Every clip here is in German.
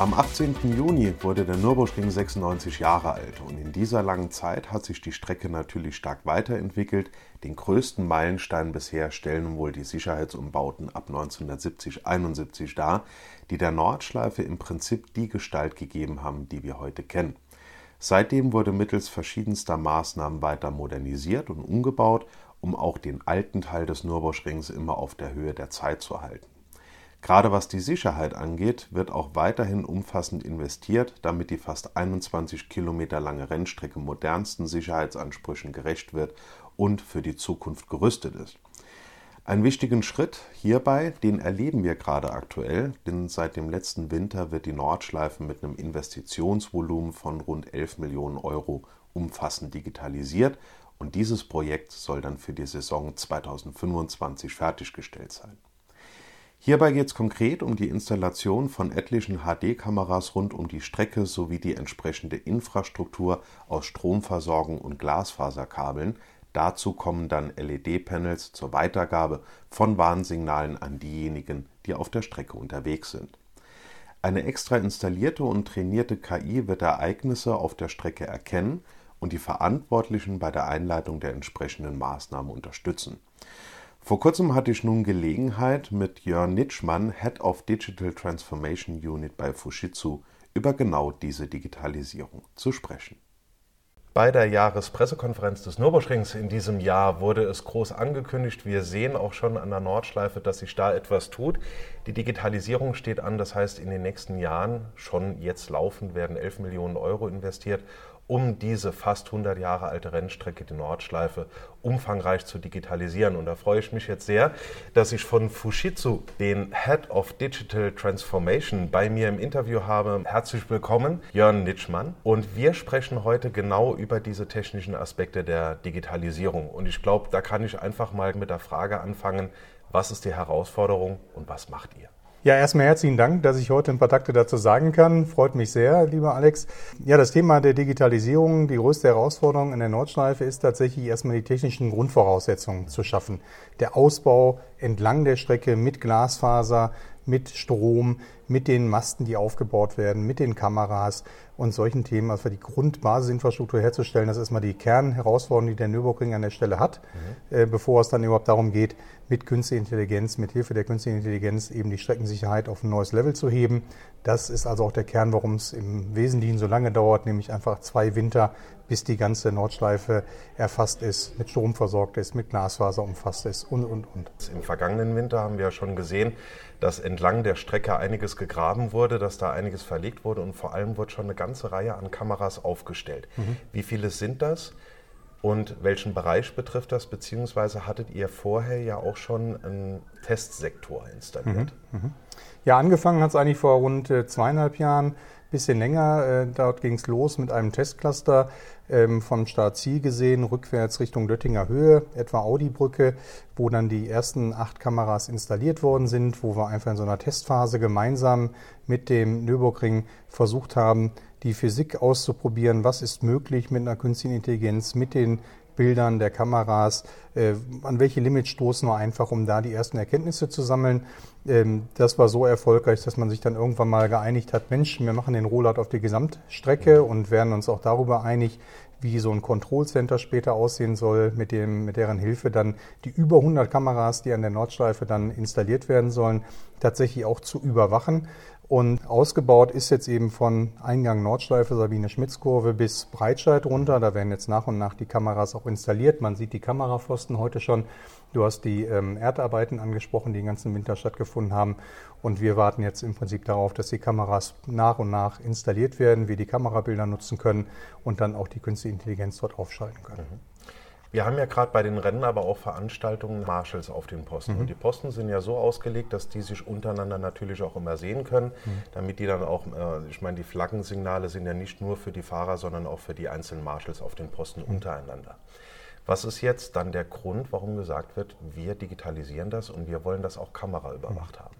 Am 18. Juni wurde der Nürburgring 96 Jahre alt und in dieser langen Zeit hat sich die Strecke natürlich stark weiterentwickelt. Den größten Meilenstein bisher stellen wohl die Sicherheitsumbauten ab 1970-71 dar, die der Nordschleife im Prinzip die Gestalt gegeben haben, die wir heute kennen. Seitdem wurde mittels verschiedenster Maßnahmen weiter modernisiert und umgebaut, um auch den alten Teil des Nürburgrings immer auf der Höhe der Zeit zu halten. Gerade was die Sicherheit angeht, wird auch weiterhin umfassend investiert, damit die fast 21 Kilometer lange Rennstrecke modernsten Sicherheitsansprüchen gerecht wird und für die Zukunft gerüstet ist. Einen wichtigen Schritt hierbei, den erleben wir gerade aktuell, denn seit dem letzten Winter wird die Nordschleife mit einem Investitionsvolumen von rund 11 Millionen Euro umfassend digitalisiert und dieses Projekt soll dann für die Saison 2025 fertiggestellt sein. Hierbei geht es konkret um die Installation von etlichen HD-Kameras rund um die Strecke sowie die entsprechende Infrastruktur aus Stromversorgung und Glasfaserkabeln. Dazu kommen dann LED-Panels zur Weitergabe von Warnsignalen an diejenigen, die auf der Strecke unterwegs sind. Eine extra installierte und trainierte KI wird Ereignisse auf der Strecke erkennen und die Verantwortlichen bei der Einleitung der entsprechenden Maßnahmen unterstützen. Vor kurzem hatte ich nun Gelegenheit, mit Jörn Nitschmann, Head of Digital Transformation Unit bei Fujitsu, über genau diese Digitalisierung zu sprechen. Bei der Jahrespressekonferenz des Nürburgrings in diesem Jahr wurde es groß angekündigt. Wir sehen auch schon an der Nordschleife, dass sich da etwas tut. Die Digitalisierung steht an, das heißt, in den nächsten Jahren, schon jetzt laufend, werden 11 Millionen Euro investiert, um diese fast 100 Jahre alte Rennstrecke, die Nordschleife, umfangreich zu digitalisieren. Und da freue ich mich jetzt sehr, dass ich von Fujitsu den Head of Digital Transformation bei mir im Interview habe. Herzlich willkommen, Jörn Nitschmann. Und wir sprechen heute genau über diese technischen Aspekte der Digitalisierung. Und ich glaube, da kann ich einfach mal mit der Frage anfangen, was ist die Herausforderung und was macht ihr? Ja, erstmal herzlichen Dank, dass ich heute ein paar Takte dazu sagen kann. Freut mich sehr, lieber Alex. Ja, das Thema der Digitalisierung, die größte Herausforderung in der Nordschleife ist tatsächlich erstmal die technischen Grundvoraussetzungen zu schaffen. Der Ausbau entlang der Strecke mit Glasfaser, mit Strom, mit den Masten, die aufgebaut werden, mit den Kameras und solchen Themen, also die Grundbasisinfrastruktur herzustellen, das ist erstmal die Kernherausforderung, die der Nürburgring an der Stelle hat, mhm. äh, bevor es dann überhaupt darum geht, mit künstlicher Intelligenz, mit Hilfe der künstlichen Intelligenz eben die Streckensicherheit auf ein neues Level zu heben. Das ist also auch der Kern, warum es im Wesentlichen so lange dauert, nämlich einfach zwei Winter, bis die ganze Nordschleife erfasst ist, mit Strom versorgt ist, mit Glasfaser umfasst ist und, und, und. Im vergangenen Winter haben wir ja schon gesehen, dass entlang der Strecke einiges gegraben wurde, dass da einiges verlegt wurde und vor allem wurde schon eine ganze Reihe an Kameras aufgestellt. Mhm. Wie viele sind das? Und welchen Bereich betrifft das? Beziehungsweise hattet ihr vorher ja auch schon einen Testsektor installiert? Mhm, mhm. Ja, angefangen hat es eigentlich vor rund äh, zweieinhalb Jahren, bisschen länger. Äh, dort ging es los mit einem Testcluster ähm, vom Start-Ziel gesehen, rückwärts Richtung Löttinger Höhe, etwa Audi-Brücke, wo dann die ersten acht Kameras installiert worden sind, wo wir einfach in so einer Testphase gemeinsam mit dem Nürburgring versucht haben, die Physik auszuprobieren, was ist möglich mit einer künstlichen Intelligenz, mit den Bildern der Kameras, äh, an welche Limits stoßen wir einfach, um da die ersten Erkenntnisse zu sammeln. Ähm, das war so erfolgreich, dass man sich dann irgendwann mal geeinigt hat, Mensch, wir machen den Rollout auf die Gesamtstrecke und werden uns auch darüber einig, wie so ein Control Center später aussehen soll, mit, dem, mit deren Hilfe dann die über 100 Kameras, die an der Nordschleife dann installiert werden sollen, tatsächlich auch zu überwachen. Und ausgebaut ist jetzt eben von Eingang Nordschleife, Sabine Schmitzkurve bis Breitscheid runter. Da werden jetzt nach und nach die Kameras auch installiert. Man sieht die Kamerapfosten heute schon. Du hast die ähm, Erdarbeiten angesprochen, die den ganzen Winter stattgefunden haben. Und wir warten jetzt im Prinzip darauf, dass die Kameras nach und nach installiert werden, wir die Kamerabilder nutzen können und dann auch die künstliche Intelligenz dort aufschalten können. Mhm. Wir haben ja gerade bei den Rennen aber auch Veranstaltungen Marshals auf den Posten. Mhm. Und die Posten sind ja so ausgelegt, dass die sich untereinander natürlich auch immer sehen können, mhm. damit die dann auch, äh, ich meine, die Flaggensignale sind ja nicht nur für die Fahrer, sondern auch für die einzelnen Marshals auf den Posten mhm. untereinander. Was ist jetzt dann der Grund, warum gesagt wird, wir digitalisieren das und wir wollen das auch kameraüberwacht haben?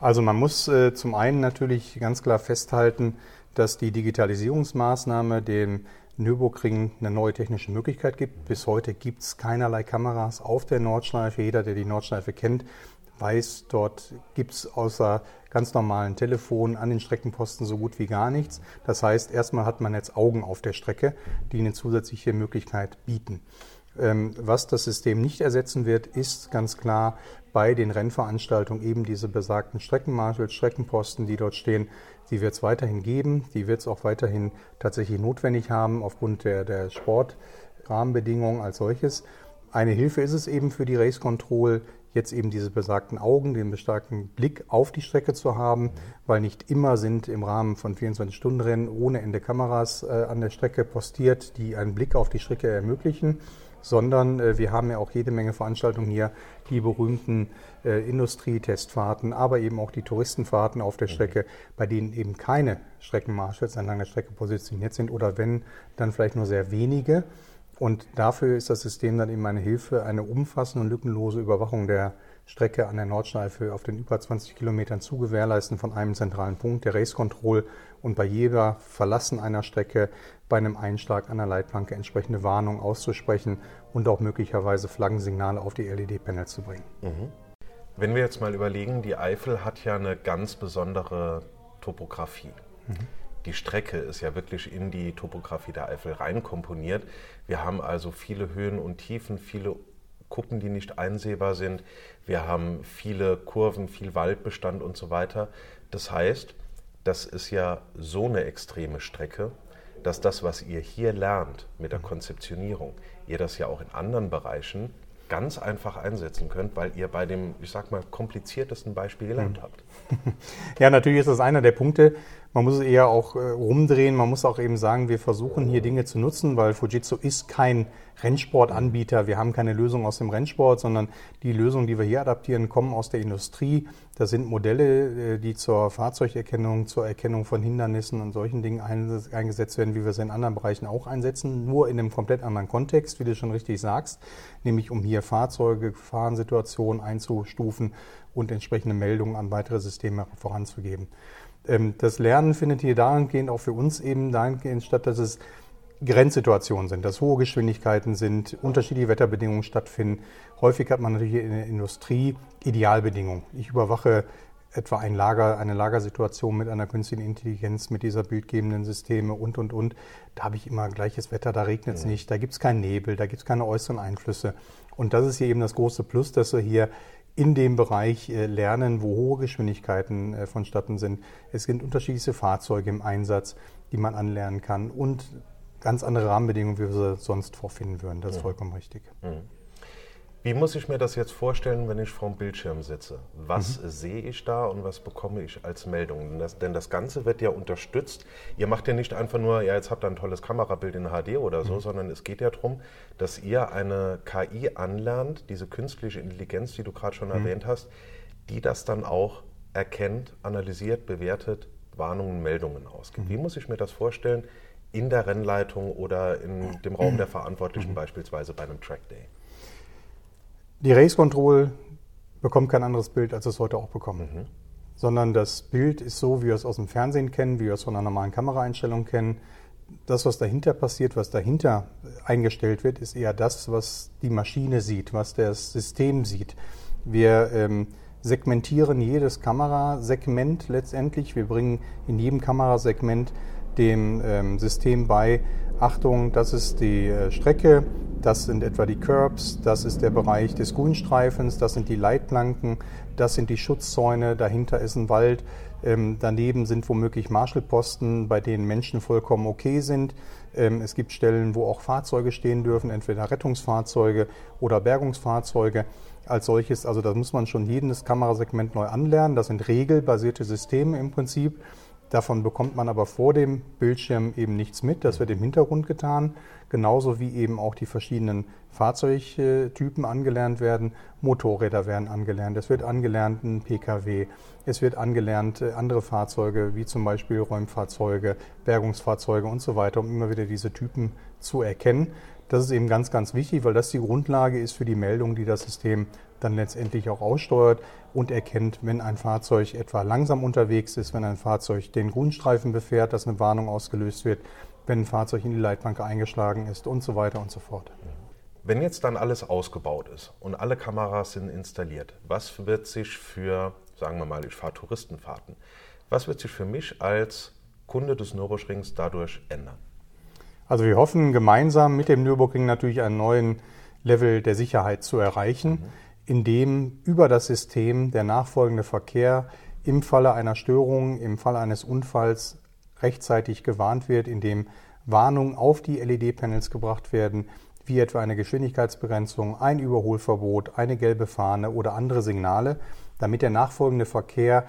Also man muss äh, zum einen natürlich ganz klar festhalten, dass die Digitalisierungsmaßnahme dem Nürburgring eine neue technische Möglichkeit gibt. Bis heute gibt es keinerlei Kameras auf der Nordschleife. Jeder, der die Nordschleife kennt, weiß, dort gibt es außer ganz normalen Telefonen an den Streckenposten so gut wie gar nichts. Das heißt, erstmal hat man jetzt Augen auf der Strecke, die eine zusätzliche Möglichkeit bieten. Ähm, was das System nicht ersetzen wird, ist ganz klar bei den Rennveranstaltungen eben diese besagten Streckenmarschalls, Streckenposten, die dort stehen. Die wird es weiterhin geben, die wird es auch weiterhin tatsächlich notwendig haben aufgrund der, der Sportrahmenbedingungen als solches. Eine Hilfe ist es eben für die Race Control, jetzt eben diese besagten Augen, den besagten Blick auf die Strecke zu haben, weil nicht immer sind im Rahmen von 24-Stunden-Rennen ohne Ende Kameras äh, an der Strecke postiert, die einen Blick auf die Strecke ermöglichen sondern äh, wir haben ja auch jede Menge Veranstaltungen hier, die berühmten äh, Industrietestfahrten, aber eben auch die Touristenfahrten auf der Strecke, bei denen eben keine Streckenmarschalls entlang der Strecke positioniert sind oder wenn, dann vielleicht nur sehr wenige. Und dafür ist das System dann eben eine Hilfe, eine umfassende und lückenlose Überwachung der Strecke an der Nordschleife auf den über 20 Kilometern zu gewährleisten von einem zentralen Punkt, der Race Control und bei jeder Verlassen einer Strecke bei einem Einschlag an der Leitplanke entsprechende Warnung auszusprechen und auch möglicherweise Flaggensignale auf die LED-Panels zu bringen. Mhm. Wenn wir jetzt mal überlegen, die Eifel hat ja eine ganz besondere Topografie. Mhm. Die Strecke ist ja wirklich in die Topografie der Eifel reinkomponiert. Wir haben also viele Höhen und Tiefen, viele Kuppen, die nicht einsehbar sind. Wir haben viele Kurven, viel Waldbestand und so weiter. Das heißt, das ist ja so eine extreme Strecke, dass das, was ihr hier lernt mit der Konzeptionierung, ihr das ja auch in anderen Bereichen ganz einfach einsetzen könnt, weil ihr bei dem, ich sag mal, kompliziertesten Beispiel gelernt hm. habt. Ja, natürlich ist das einer der Punkte, man muss es eher auch äh, rumdrehen. Man muss auch eben sagen, wir versuchen hier Dinge zu nutzen, weil Fujitsu ist kein Rennsportanbieter. Wir haben keine Lösung aus dem Rennsport, sondern die Lösungen, die wir hier adaptieren, kommen aus der Industrie. Das sind Modelle, äh, die zur Fahrzeugerkennung, zur Erkennung von Hindernissen und solchen Dingen eingesetzt werden, wie wir sie in anderen Bereichen auch einsetzen, nur in einem komplett anderen Kontext, wie du schon richtig sagst, nämlich um hier Fahrzeuge, Gefahrensituationen einzustufen und entsprechende Meldungen an weitere Systeme voranzugeben. Ähm, das Lernen findet hier dahingehend auch für uns eben dahingehend statt, dass es Grenzsituationen sind, dass hohe Geschwindigkeiten sind, unterschiedliche Wetterbedingungen stattfinden. Häufig hat man natürlich in der Industrie Idealbedingungen. Ich überwache etwa ein Lager, eine Lagersituation mit einer künstlichen Intelligenz, mit dieser bildgebenden Systeme und, und, und. Da habe ich immer gleiches Wetter, da regnet es ja. nicht, da gibt es keinen Nebel, da gibt es keine äußeren Einflüsse. Und das ist hier eben das große Plus, dass wir hier in dem Bereich äh, lernen, wo hohe Geschwindigkeiten äh, vonstatten sind. Es sind unterschiedlichste Fahrzeuge im Einsatz, die man anlernen kann und ganz andere Rahmenbedingungen, wie wir sie sonst vorfinden würden. Das ist ja. vollkommen richtig. Mhm. Wie muss ich mir das jetzt vorstellen, wenn ich vor dem Bildschirm sitze? Was mhm. sehe ich da und was bekomme ich als Meldung? Denn das, denn das, Ganze wird ja unterstützt. Ihr macht ja nicht einfach nur, ja, jetzt habt ihr ein tolles Kamerabild in HD oder so, mhm. sondern es geht ja darum, dass ihr eine KI anlernt, diese künstliche Intelligenz, die du gerade schon mhm. erwähnt hast, die das dann auch erkennt, analysiert, bewertet, Warnungen, Meldungen ausgibt. Mhm. Wie muss ich mir das vorstellen in der Rennleitung oder in dem Raum der Verantwortlichen, mhm. beispielsweise bei einem Track Day? Die Race Control bekommt kein anderes Bild, als es heute auch bekommen. Mhm. Sondern das Bild ist so, wie wir es aus dem Fernsehen kennen, wie wir es von einer normalen Kameraeinstellung kennen. Das, was dahinter passiert, was dahinter eingestellt wird, ist eher das, was die Maschine sieht, was das System sieht. Wir ähm, segmentieren jedes Kamerasegment letztendlich. Wir bringen in jedem Kamerasegment dem ähm, System bei, Achtung, das ist die äh, Strecke, das sind etwa die Curbs, das ist der Bereich des Grünstreifens, das sind die Leitplanken, das sind die Schutzzäune, dahinter ist ein Wald, ähm, daneben sind womöglich Marshallposten, bei denen Menschen vollkommen okay sind. Ähm, es gibt Stellen, wo auch Fahrzeuge stehen dürfen, entweder Rettungsfahrzeuge oder Bergungsfahrzeuge als solches. Also da muss man schon jedes Kamerasegment neu anlernen. Das sind regelbasierte Systeme im Prinzip. Davon bekommt man aber vor dem Bildschirm eben nichts mit. Das wird im Hintergrund getan genauso wie eben auch die verschiedenen Fahrzeugtypen angelernt werden. Motorräder werden angelernt, es wird angelernt ein Pkw, es wird angelernt äh, andere Fahrzeuge wie zum Beispiel Räumfahrzeuge, Bergungsfahrzeuge und so weiter, um immer wieder diese Typen zu erkennen. Das ist eben ganz, ganz wichtig, weil das die Grundlage ist für die Meldung, die das System dann letztendlich auch aussteuert und erkennt, wenn ein Fahrzeug etwa langsam unterwegs ist, wenn ein Fahrzeug den Grünstreifen befährt, dass eine Warnung ausgelöst wird, wenn ein Fahrzeug in die Leitplanke eingeschlagen ist und so weiter und so fort. Wenn jetzt dann alles ausgebaut ist und alle Kameras sind installiert, was wird sich für, sagen wir mal, ich fahre Touristenfahrten, was wird sich für mich als Kunde des Nürburgrings dadurch ändern? Also wir hoffen gemeinsam mit dem Nürburgring natürlich einen neuen Level der Sicherheit zu erreichen, mhm. in dem über das System der nachfolgende Verkehr im Falle einer Störung, im Falle eines Unfalls rechtzeitig gewarnt wird, in dem Warnungen auf die LED-Panels gebracht werden, wie etwa eine Geschwindigkeitsbegrenzung, ein Überholverbot, eine gelbe Fahne oder andere Signale, damit der nachfolgende Verkehr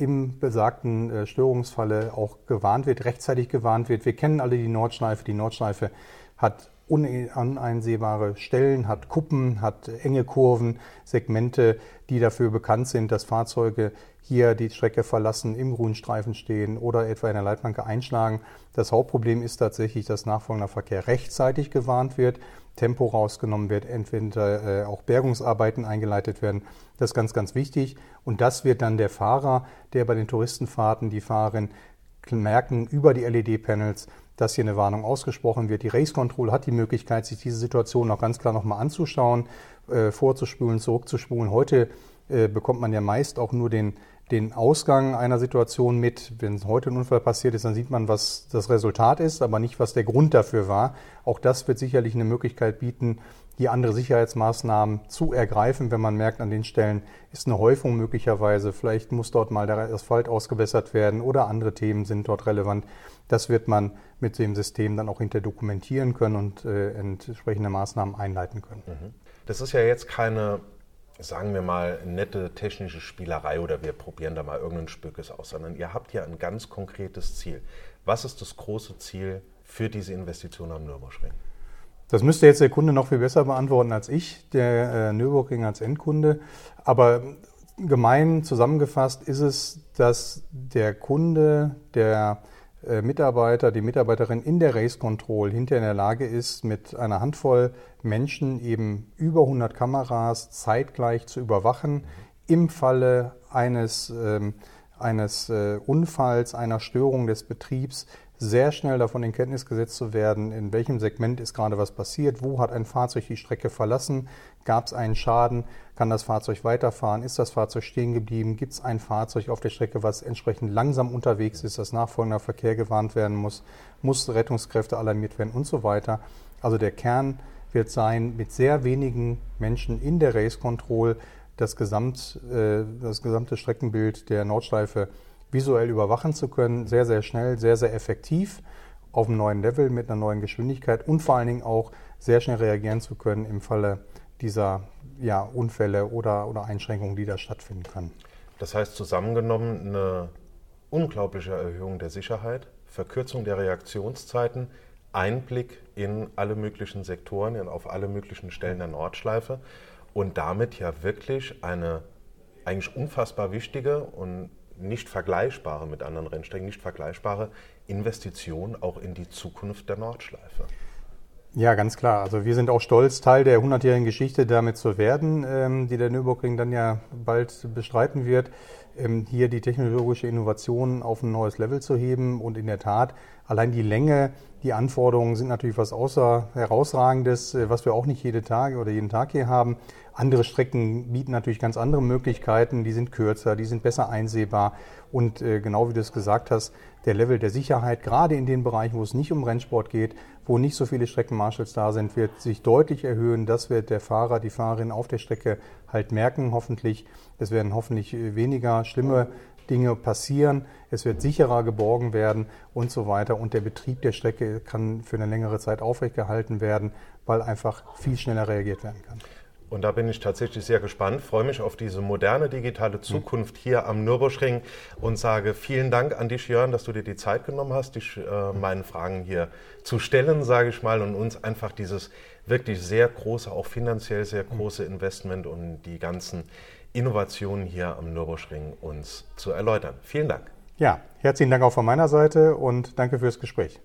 im besagten äh, Störungsfalle auch gewarnt wird, rechtzeitig gewarnt wird. Wir kennen alle die Nordschleife. Die Nordschleife hat uneinsehbare Stellen, hat Kuppen, hat enge Kurven, Segmente, die dafür bekannt sind, dass Fahrzeuge hier die Strecke verlassen, im Grünstreifen stehen oder etwa in der Leitplanke einschlagen. Das Hauptproblem ist tatsächlich, dass nachfolgender Verkehr rechtzeitig gewarnt wird, Tempo rausgenommen wird, entweder äh, auch Bergungsarbeiten eingeleitet werden. Das ist ganz, ganz wichtig. Und das wird dann der Fahrer, der bei den Touristenfahrten, die Fahrerin merken über die LED-Panels, dass hier eine Warnung ausgesprochen wird. Die Race Control hat die Möglichkeit, sich diese Situation auch ganz klar nochmal anzuschauen, äh, vorzuspulen, zurückzuspulen. Heute äh, bekommt man ja meist auch nur den, den Ausgang einer Situation mit. Wenn heute ein Unfall passiert ist, dann sieht man, was das Resultat ist, aber nicht, was der Grund dafür war. Auch das wird sicherlich eine Möglichkeit bieten, hier andere Sicherheitsmaßnahmen zu ergreifen, wenn man merkt, an den Stellen ist eine Häufung möglicherweise, vielleicht muss dort mal der Asphalt ausgebessert werden oder andere Themen sind dort relevant. Das wird man mit dem System dann auch hinter dokumentieren können und äh, entsprechende Maßnahmen einleiten können. Mhm. Das ist ja jetzt keine, sagen wir mal, nette technische Spielerei oder wir probieren da mal irgendein Spökes aus, sondern ihr habt ja ein ganz konkretes Ziel. Was ist das große Ziel für diese Investition am Nürburgring? Das müsste jetzt der Kunde noch viel besser beantworten als ich, der äh, Nürburgring als Endkunde. Aber gemein zusammengefasst ist es, dass der Kunde, der Mitarbeiter, die Mitarbeiterin in der Race Control hinter in der Lage ist, mit einer Handvoll Menschen eben über 100 Kameras zeitgleich zu überwachen, im Falle eines, ähm, eines äh, Unfalls, einer Störung des Betriebs sehr schnell davon in Kenntnis gesetzt zu werden, in welchem Segment ist gerade was passiert, wo hat ein Fahrzeug die Strecke verlassen, gab es einen Schaden, kann das Fahrzeug weiterfahren, ist das Fahrzeug stehen geblieben, gibt es ein Fahrzeug auf der Strecke, was entsprechend langsam unterwegs ist, dass nachfolgender Verkehr gewarnt werden muss, muss Rettungskräfte alarmiert werden und so weiter. Also der Kern wird sein, mit sehr wenigen Menschen in der Race Control das, Gesamt, äh, das gesamte Streckenbild der Nordschleife visuell überwachen zu können, sehr, sehr schnell, sehr, sehr effektiv auf einem neuen Level mit einer neuen Geschwindigkeit und vor allen Dingen auch sehr schnell reagieren zu können im Falle dieser ja, Unfälle oder, oder Einschränkungen, die da stattfinden können. Das heißt zusammengenommen eine unglaubliche Erhöhung der Sicherheit, Verkürzung der Reaktionszeiten, Einblick in alle möglichen Sektoren, auf alle möglichen Stellen der Nordschleife und damit ja wirklich eine eigentlich unfassbar wichtige und nicht vergleichbare mit anderen Rennstrecken, nicht vergleichbare Investition auch in die Zukunft der Nordschleife. Ja, ganz klar. Also wir sind auch stolz, Teil der 100-jährigen Geschichte damit zu werden, ähm, die der Nürburgring dann ja bald bestreiten wird, ähm, hier die technologische Innovation auf ein neues Level zu heben. Und in der Tat, allein die Länge, die Anforderungen sind natürlich was außer herausragendes, äh, was wir auch nicht jeden Tag oder jeden Tag hier haben. Andere Strecken bieten natürlich ganz andere Möglichkeiten, die sind kürzer, die sind besser einsehbar und äh, genau wie du es gesagt hast, der Level der Sicherheit, gerade in den Bereichen, wo es nicht um Rennsport geht, wo nicht so viele Streckenmarshals da sind, wird sich deutlich erhöhen. Das wird der Fahrer, die Fahrerin auf der Strecke halt merken, hoffentlich. Es werden hoffentlich äh, weniger schlimme Dinge passieren, es wird sicherer geborgen werden und so weiter. Und der Betrieb der Strecke kann für eine längere Zeit aufrechterhalten werden, weil einfach viel schneller reagiert werden kann. Und da bin ich tatsächlich sehr gespannt, freue mich auf diese moderne digitale Zukunft hier am Nürburgring und sage vielen Dank an dich, Jörn, dass du dir die Zeit genommen hast, dich, äh, meinen Fragen hier zu stellen, sage ich mal, und uns einfach dieses wirklich sehr große, auch finanziell sehr große Investment und die ganzen Innovationen hier am Nürburgring uns zu erläutern. Vielen Dank. Ja, herzlichen Dank auch von meiner Seite und danke fürs Gespräch.